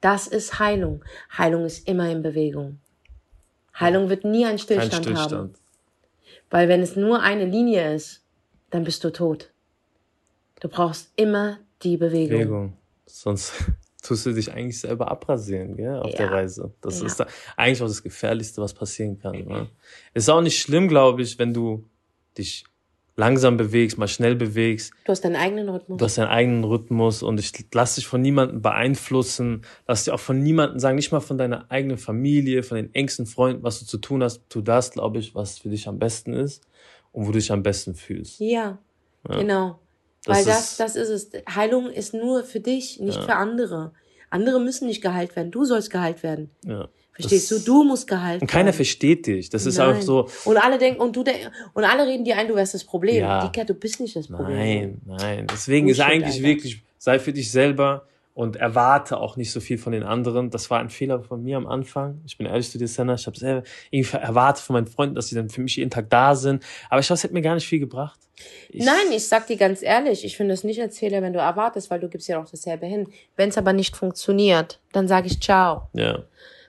Das ist Heilung. Heilung ist immer in Bewegung. Heilung wird nie einen Kein Stillstand, haben. Stillstand. Weil wenn es nur eine Linie ist, dann bist du tot. Du brauchst immer die Bewegung. Bewegung. Sonst tust du dich eigentlich selber abrasieren, gell, auf Ja. der Reise. Das Ja. ist da eigentlich auch das Gefährlichste, was passieren kann. Ne? Ist auch nicht schlimm, glaube ich, wenn du dich langsam bewegst, mal schnell bewegst. Du hast deinen eigenen Rhythmus. Du hast deinen eigenen Rhythmus und ich lass dich von niemandem beeinflussen. Lass dich auch von niemandem sagen, nicht mal von deiner eigenen Familie, von den engsten Freunden, was du zu tun hast. Tu das, glaube ich, was für dich am besten ist und wo du dich am besten fühlst. Ja, genau. Das Weil das, das ist es. Heilung ist nur für dich, nicht für andere. Andere müssen nicht geheilt werden. Du sollst geheilt werden. Ja. Verstehst Das- du? Du musst geheilt Und keiner werden. versteht dich. Das ist Nein. auch so, Und alle denken, und du denk, und alle reden dir ein, du wärst das Problem. Ja. Dika, du bist nicht das Problem. Nein, nein. Deswegen ist Bullshit, eigentlich Alter. wirklich, sei für dich selber und erwarte auch nicht so viel von den anderen. Das war ein Fehler von mir am Anfang. Ich bin ehrlich zu dir, Senna. Ich habe selber irgendwie erwartet von meinen Freunden, dass sie dann für mich jeden Tag da sind. Aber ich glaube, es hätte mir gar nicht viel gebracht. Ich, Nein, ich sag dir ganz ehrlich, ich finde es nicht als Fehler, wenn du erwartest, weil du gibst ja auch dasselbe hin. Wenn es aber nicht funktioniert, dann sage ich ciao. Ja,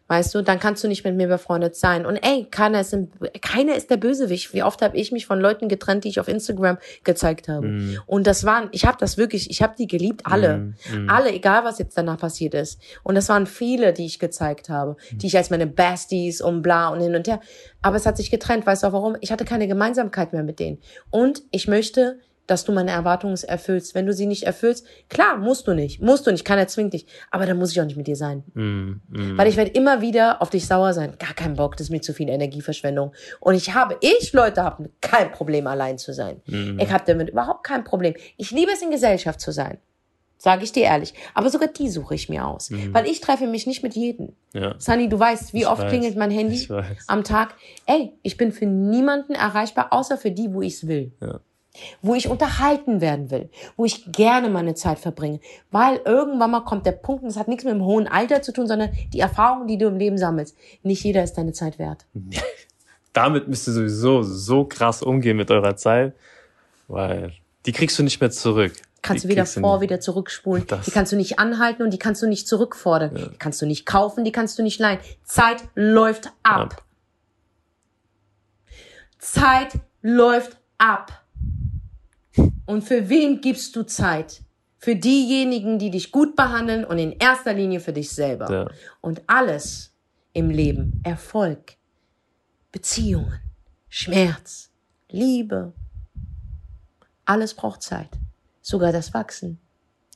Weißt du, dann kannst du nicht mit mir befreundet sein. Und ey, keiner ist, im, keiner ist der Bösewicht. Wie oft habe ich mich von Leuten getrennt, die ich auf Instagram gezeigt habe. Mhm. Und das waren, ich habe das wirklich, ich habe die geliebt, alle. Mhm. Alle, egal was jetzt danach passiert ist. Und das waren viele, die ich gezeigt habe, die ich als meine Besties und bla und hin und her. Aber es hat sich getrennt, weißt du auch warum? Ich hatte keine Gemeinsamkeit mehr mit denen. Und ich möchte dass du meine Erwartungen erfüllst. Wenn du sie nicht erfüllst, klar, musst du nicht. Musst du nicht, keiner zwingt dich. Aber dann muss ich auch nicht mit dir sein. Mm, mm. Weil ich werde immer wieder auf dich sauer sein. Gar keinen Bock, das ist mir zu viel Energieverschwendung. Und ich habe, ich Leute habe kein Problem, allein zu sein. Mm. Ich habe damit überhaupt kein Problem. Ich liebe es, in Gesellschaft zu sein. Sage ich dir ehrlich. Aber sogar die suche ich mir aus. Weil ich treffe mich nicht mit jedem. Ja. Sunny, du weißt, wie Ich oft weiß. klingelt mein Handy am Tag. Ey, ich bin für niemanden erreichbar, außer für die, wo ich es will. Ja. Wo ich unterhalten werden will. Wo ich gerne meine Zeit verbringe. Weil irgendwann mal kommt der Punkt, und das hat nichts mit dem hohen Alter zu tun, sondern die Erfahrungen, die du im Leben sammelst. Nicht jeder ist deine Zeit wert. Damit müsst ihr sowieso so krass umgehen mit eurer Zeit, weil die kriegst du nicht mehr zurück. Kannst die du weder vor, wieder zurückspulen. Das- Die kannst du nicht anhalten und die kannst du nicht zurückfordern. Die kannst du nicht kaufen, die kannst du nicht leihen. Zeit läuft ab. Ab. Zeit läuft ab. Und für wen gibst du Zeit? Für diejenigen, die dich gut behandeln und in erster Linie für dich selber. Ja. Und alles im Leben, Erfolg, Beziehungen, Schmerz, Liebe, alles braucht Zeit. Sogar das Wachsen.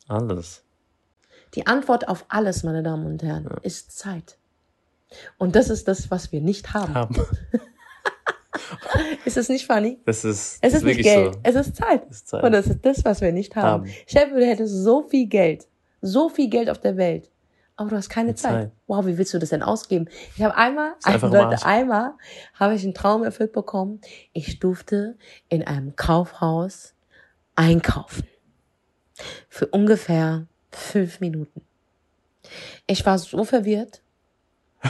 Alles. Die Antwort auf alles, meine Damen und Herren, ist Zeit. Und das ist das, was wir nicht haben. Haben. Ist es nicht funny? Das ist, Es ist nicht wirklich Geld, so. es ist Zeit. ist Zeit. Und das ist das, was wir nicht haben. Haben. Vor, du hättest so viel Geld, so viel Geld auf der Welt, aber du hast keine Zeit. Zeit. Wow, wie willst du das denn ausgeben? Ich habe einmal, Ist einfach im Leute, einmal habe ich einen Traum erfüllt bekommen. Ich durfte in einem Kaufhaus einkaufen. Für ungefähr fünf Minuten. Ich war so verwirrt,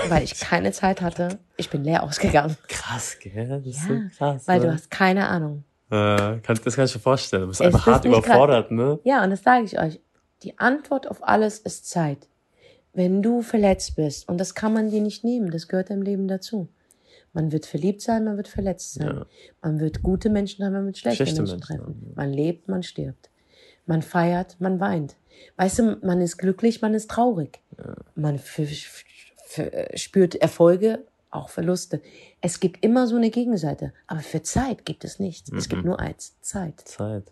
weil ich keine Zeit hatte. Ich bin leer ausgegangen. Krass, gell? Das ist Ja, so krass. Weil ne? du hast keine Ahnung. Äh, kann, das kann ich mir vorstellen. Du bist Es einfach hart überfordert, ne? Ja, und das sage ich euch. Die Antwort auf alles ist Zeit. Wenn du verletzt bist, und das kann man dir nicht nehmen, das gehört im Leben dazu. Man wird verliebt sein, man wird verletzt sein. Ja. Man wird gute Menschen haben, man wird schlechte, Schlechte Menschen, Menschen treffen. haben, Man lebt, man stirbt. Man feiert, man weint. Weißt du, man ist glücklich, man ist traurig. Man f- f- spürt Erfolge, auch Verluste. Es gibt immer so eine Gegenseite. Aber für Zeit gibt es nichts. Es Mhm. gibt nur eins, Zeit. Zeit.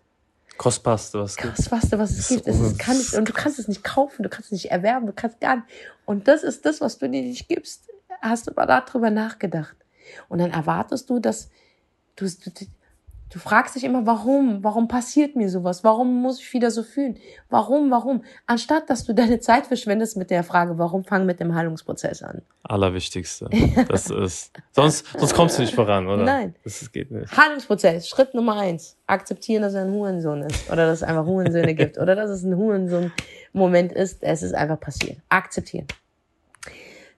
Kostbarste, was es gibt. Krasseste, was es gibt. Es ist, kann nicht, und du kannst es nicht kaufen, du kannst es nicht erwerben, du kannst gar nicht. Und das ist das, was du dir nicht gibst. Hast du mal darüber nachgedacht? Und dann erwartest du, dass du, du, du fragst dich immer, warum? Warum passiert mir sowas? Warum muss ich wieder so fühlen? Warum? Warum? Anstatt, dass du deine Zeit verschwendest mit der Frage, warum, fang mit dem Heilungsprozess an. Allerwichtigste. Das ist. Sonst, sonst kommst du nicht voran, oder? Nein. Das geht nicht. Heilungsprozess, Schritt Nummer eins. Akzeptieren, dass er ein Hurensohn ist. Oder dass es einfach Hurensöhne gibt. Oder dass es ein Hurensohn-Moment ist. Es ist einfach passiert. Akzeptieren.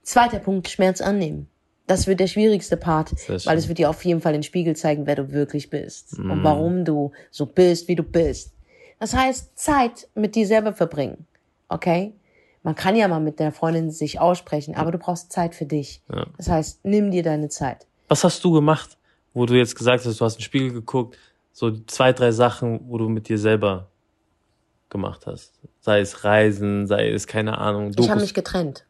Zweiter Punkt, Schmerz annehmen. Das wird der schwierigste Part, weil es wird dir auf jeden Fall den Spiegel zeigen, wer du wirklich bist. Mhm. Und warum du so bist, wie du bist. Das heißt, Zeit mit dir selber verbringen. Okay? Man kann ja mal mit der Freundin sich aussprechen, aber du brauchst Zeit für dich. Ja. Das heißt, nimm dir deine Zeit. Was hast du gemacht, wo du jetzt gesagt hast, du hast in den Spiegel geguckt, so zwei, drei Sachen, wo du mit dir selber gemacht hast? Sei es Reisen, sei es, keine Ahnung, Ich habe Dokus. mich getrennt.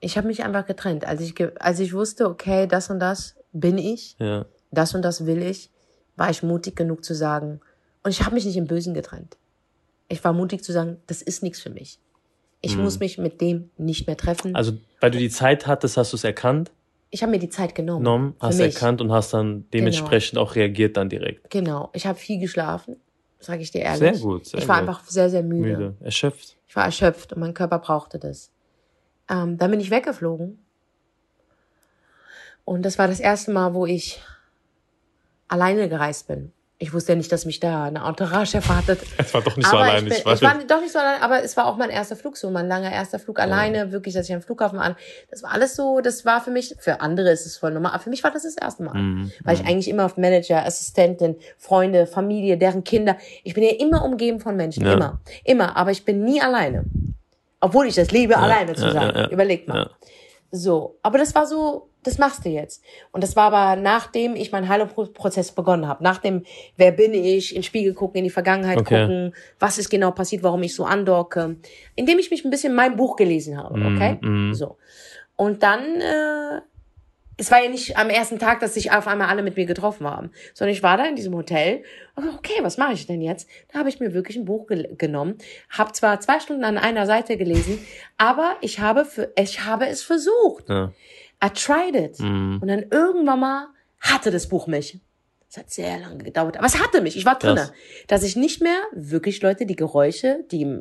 Ich habe mich einfach getrennt. Als ich, als ich wusste, okay, das und das bin ich, Ja, das und das will ich, war ich mutig genug zu sagen. Und ich habe mich nicht im Bösen getrennt. Ich war mutig zu sagen, das ist nichts für mich. Ich muss mich mit dem nicht mehr treffen. Mhm. also weil du die Zeit hattest, hast du es erkannt, ich habe mir die Zeit genommen. genommen, hast mich. erkannt und hast dann dementsprechend auch reagiert dann direkt. Genau. Ich habe viel geschlafen, sage ich dir ehrlich. Sehr gut, sehr ich war gut. einfach sehr, sehr müde. Müde, erschöpft. Ich war erschöpft und mein Körper brauchte das. Ähm, dann bin ich weggeflogen. Und das war das erste Mal, wo ich alleine gereist bin. Ich wusste ja nicht, dass mich da eine Entourage erwartet. Es war doch nicht so aber allein. ich, bin, ich war doch nicht so allein, aber es war auch mein erster Flug, so mein langer erster Flug alleine, wirklich, dass ich am Flughafen an. Das war alles so, das war für mich, für andere ist es voll normal, aber für mich war das das erste Mal. Mhm, Weil ich eigentlich immer auf Manager, Assistentin, Freunde, Familie, deren Kinder, ich bin ja immer umgeben von Menschen, Ja. immer, immer, aber ich bin nie alleine. Obwohl ich das liebe, alleine zu ja, sein. ja, ja. Überleg mal. Ja. So, aber das war so, das machst du jetzt. Und das war aber nachdem ich meinen Heilungsprozess begonnen habe. Nachdem, wer bin ich, in den Spiegel gucken, in die Vergangenheit Okay. gucken, was ist genau passiert, warum ich so andocke. Indem ich mich ein bisschen mein Buch gelesen habe, okay? mm. So. Und dann äh, es war ja nicht am ersten Tag, dass sich auf einmal alle mit mir getroffen haben, sondern ich war da in diesem Hotel okay, was mache ich denn jetzt? Da habe ich mir wirklich ein Buch ge genommen, habe zwar zwei Stunden an einer Seite gelesen, aber ich habe für, ich habe es versucht. Ja. I tried it. Mhm. Und dann irgendwann mal hatte das Buch mich. Es hat sehr lange gedauert, aber es hatte mich. Ich war drinne, Krass. dass ich nicht mehr wirklich Leute die Geräusche, die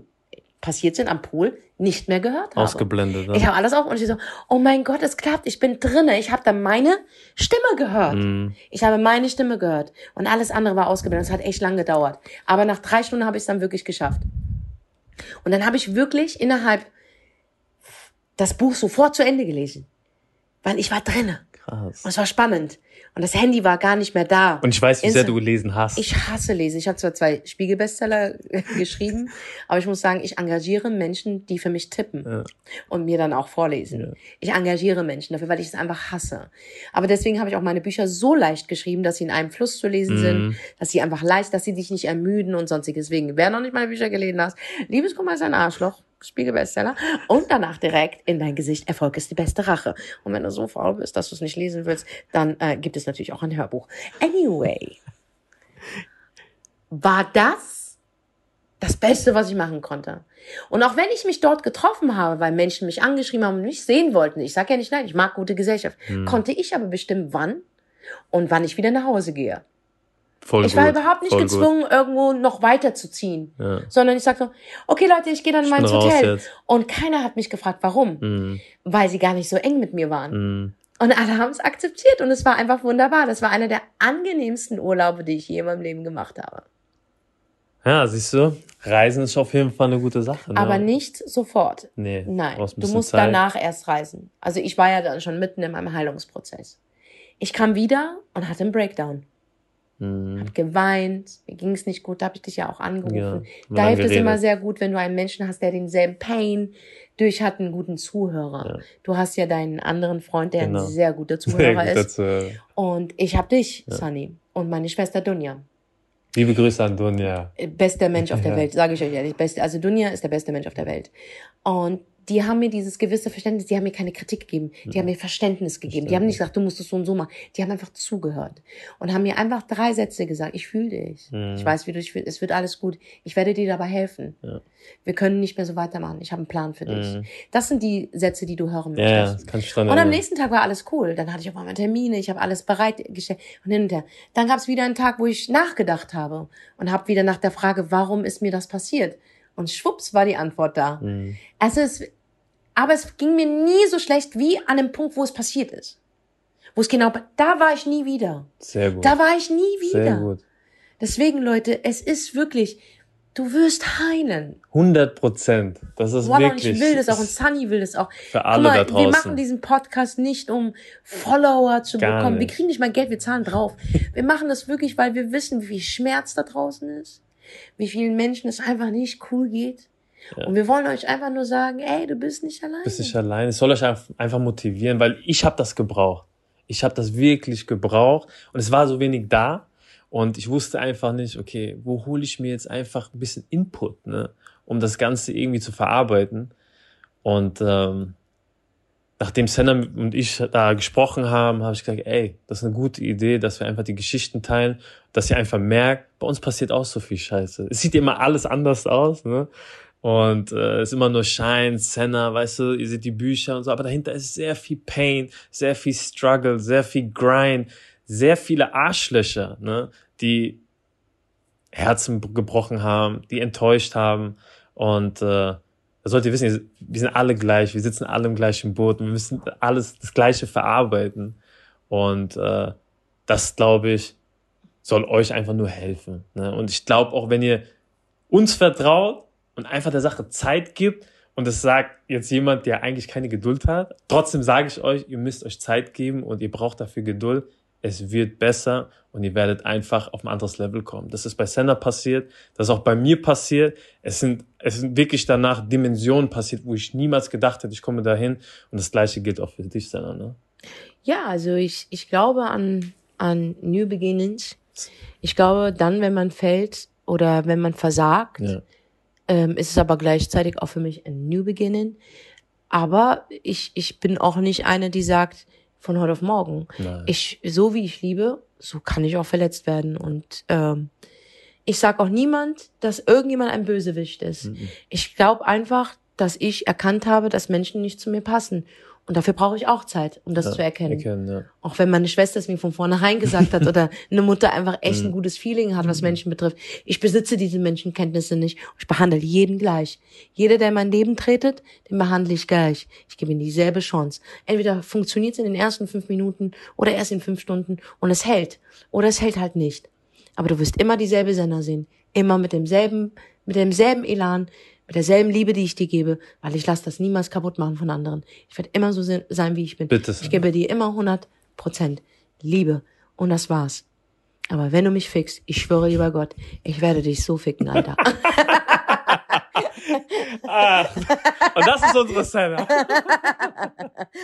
passiert sind am Pool, nicht mehr gehört habe. Ausgeblendet. Ich Ja. habe alles auf und ich so, oh mein Gott, es klappt, ich bin drinne. Ich habe dann meine Stimme gehört. Mhm. Ich habe meine Stimme gehört und alles andere war ausgeblendet. Es hat echt lang gedauert. Aber nach drei Stunden habe ich es dann wirklich geschafft. Und dann habe ich wirklich innerhalb das Buch sofort zu Ende gelesen, weil ich war drinne Krass. und es war spannend und das Handy war gar nicht mehr da. Und ich weiß, wie sehr Instant- du gelesen hast. Ich hasse Lesen. Ich habe zwar zwei Spiegelbestseller geschrieben, aber ich muss sagen, ich engagiere Menschen, die für mich tippen Ja. und mir dann auch vorlesen. Ja. Ich engagiere Menschen dafür, weil ich es einfach hasse. Aber deswegen habe ich auch meine Bücher so leicht geschrieben, dass sie in einem Fluss zu lesen Mhm. sind, dass sie einfach leicht, dass sie dich nicht ermüden und sonstiges. Deswegen, wer noch nicht meine Bücher gelesen hast, Liebeskummer ist ein Arschloch. Spiegelbestseller und danach direkt in dein Gesicht Erfolg ist die beste Rache. Und wenn du so faul bist, dass du es nicht lesen willst, dann äh, gibt es natürlich auch ein Hörbuch. Anyway, war das das Beste, was ich machen konnte. Und auch wenn ich mich dort getroffen habe, weil Menschen mich angeschrieben haben und mich sehen wollten, ich sage ja nicht nein, ich mag gute Gesellschaft, Hm. konnte ich aber bestimmen, wann und wann ich wieder nach Hause gehe. Voll ich gut. war überhaupt nicht gezwungen, irgendwo noch weiterzuziehen, Gut. Ja. sondern ich sagte, okay Leute, ich gehe dann Ich mal ins Hotel. Und keiner hat mich gefragt, warum, Mhm. weil sie gar nicht so eng mit mir waren. Mhm. Und alle haben es akzeptiert und es war einfach wunderbar. Das war einer der angenehmsten Urlaube, die ich je in meinem Leben gemacht habe. Ja, siehst du, Reisen ist auf jeden Fall eine gute Sache. Ne? Aber nicht sofort. Nee, Nein, du musst Zeit. danach erst reisen. Also ich war ja dann schon mitten in meinem Heilungsprozess. Ich kam wieder und hatte einen Breakdown. Mhm. Hab geweint, mir ging es nicht gut, da habe ich dich ja auch angerufen. Ja, da hilft es immer sehr gut, wenn du einen Menschen hast, der denselben Pain durch hat, einen guten Zuhörer. Ja. Du hast ja deinen anderen Freund, der Genau. ein sehr guter Sehr Zuhörer gut ist. dazu. Und ich habe dich, Sunny, und meine Schwester Dunja. Liebe Grüße an Dunja. bester Mensch auf der Ja. Welt, sage ich euch ehrlich. Beste, also Dunja ist der beste Mensch auf der Welt. Und die haben mir dieses gewisse Verständnis, die haben mir keine Kritik gegeben, die haben mir Verständnis gegeben. Die haben nicht gesagt, du musst es so und so machen. Die haben einfach zugehört und haben mir einfach drei Sätze gesagt. Ich fühle dich. Mhm. Ich weiß, wie du dich fühlst. Es wird alles gut. Ich werde dir dabei helfen. Ja. Wir können nicht mehr so weitermachen. Ich habe einen Plan für dich. Mhm. Das sind die Sätze, die du hören Ja, ja, möchtest. das kann ich dran Und am nächsten Tag war alles cool. Dann hatte ich auf einmal Termine, ich habe alles bereitgestellt und hin und her. Dann gab es wieder einen Tag, wo ich nachgedacht habe und habe wieder nach der Frage, warum ist mir das passiert? Und schwupps war die Antwort da. Mhm. Also es, aber es ging mir nie so schlecht wie an dem Punkt, wo es passiert ist. Wo es genau, da war ich nie wieder. Sehr gut. Da war ich nie wieder. Sehr gut. Deswegen, Leute, es ist wirklich, du wirst heilen. 100 Prozent. Das ist und wirklich ich will das auch und Sunny will das auch. für alle mal, da draußen. wir machen diesen Podcast nicht, um Follower zu Gar bekommen. Wir nicht. kriegen nicht mal Geld, wir zahlen drauf. Wir machen das wirklich, weil wir wissen, wie viel Schmerz da draußen ist, wie vielen Menschen es einfach nicht cool geht. Ja. Und wir wollen euch einfach nur sagen, ey, du bist nicht allein. bist nicht allein. Es soll euch einfach- einfach motivieren, weil ich habe das gebraucht. Ich habe das wirklich gebraucht und es war so wenig da und ich wusste einfach nicht, okay, wo hole ich mir jetzt einfach ein bisschen Input, ne, um das Ganze irgendwie zu verarbeiten. Und ähm, nachdem Senna und ich da gesprochen haben, habe ich gesagt, ey, das ist eine gute Idee, dass wir einfach die Geschichten teilen, dass ihr einfach merkt, bei uns passiert auch so viel Scheiße. Es sieht immer alles anders aus, ne? Und äh, es ist immer nur Shine, Senna, weißt du, ihr seht die Bücher und so, aber dahinter ist sehr viel Pain, sehr viel Struggle, sehr viel Grind, sehr viele Arschlöcher, ne, die Herzen gebrochen haben, die enttäuscht haben. Und äh, da sollt ihr wissen, wir sind alle gleich, wir sitzen alle im gleichen Boot und wir müssen alles das Gleiche verarbeiten. Und äh, das, glaube ich, soll euch einfach nur helfen. Ne? Und ich glaube auch, wenn ihr uns vertraut und einfach der Sache Zeit gibt und es sagt jetzt jemand, der eigentlich keine Geduld hat, trotzdem sage ich euch, ihr müsst euch Zeit geben und ihr braucht dafür Geduld. Es wird besser und ihr werdet einfach auf ein anderes Level kommen. Das ist bei Senna passiert, das ist auch bei mir passiert. Es sind, es sind wirklich danach Dimensionen passiert, wo ich niemals gedacht hätte, ich komme dahin. Und das Gleiche gilt auch für dich, Senna. Ne? Ja, also ich, ich glaube an, an New Beginnings. Ich glaube, dann, wenn man fällt oder wenn man versagt, Ja. ähm, ist es aber gleichzeitig auch für mich ein New Beginning. Aber ich, ich bin auch nicht eine, die sagt, von heute auf morgen. Nein. Ich, so wie ich liebe, so kann ich auch verletzt werden. Und ähm, ich sag auch niemand, dass irgendjemand ein Bösewicht ist. Ich glaube einfach, dass ich erkannt habe, dass Menschen nicht zu mir passen. Und dafür brauche ich auch Zeit, um das zu erkennen. Erkennen, ja. Auch wenn meine Schwester es mir von vornherein gesagt hat oder eine Mutter einfach echt ein gutes Feeling hat, was Menschen betrifft. Ich besitze diese Menschenkenntnisse nicht. Ich behandle jeden gleich. Jeder, der in mein Leben tretet, den behandle ich gleich. Ich gebe ihm dieselbe Chance. Entweder funktioniert es in den ersten fünf Minuten oder erst in fünf Stunden und es hält. Oder es hält halt nicht. Aber du wirst immer dieselbe Sender sehen. Immer mit demselben, mit demselben Elan, mit derselben Liebe, die ich dir gebe, weil ich lasse das niemals kaputt machen von anderen. Ich werde immer so se- sein, wie ich bin. Bitte, ich gebe dir immer 100 Prozent Liebe. Und das war's. Aber wenn du mich fickst, ich schwöre lieber Gott, ich werde dich so ficken, Alter. Ah, und das ist unsere Szene.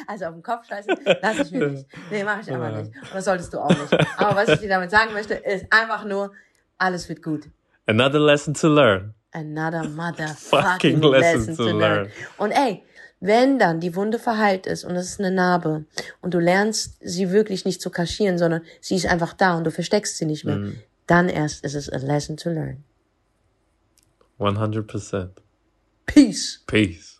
Also auf den Kopf scheißen, lass ich mir nicht. Nee, mache ich einfach nicht. Und das solltest du auch nicht. Aber was ich dir damit sagen möchte, ist einfach nur, alles wird gut. Another lesson to learn. Another motherfucking Fucking lesson, to learn. Und ey, wenn dann die Wunde verheilt ist und es ist eine Narbe und du lernst, sie wirklich nicht zu kaschieren, sondern sie ist einfach da und du versteckst sie nicht mehr, Mhm. dann erst ist es a lesson to learn. 100%. Peace. Peace.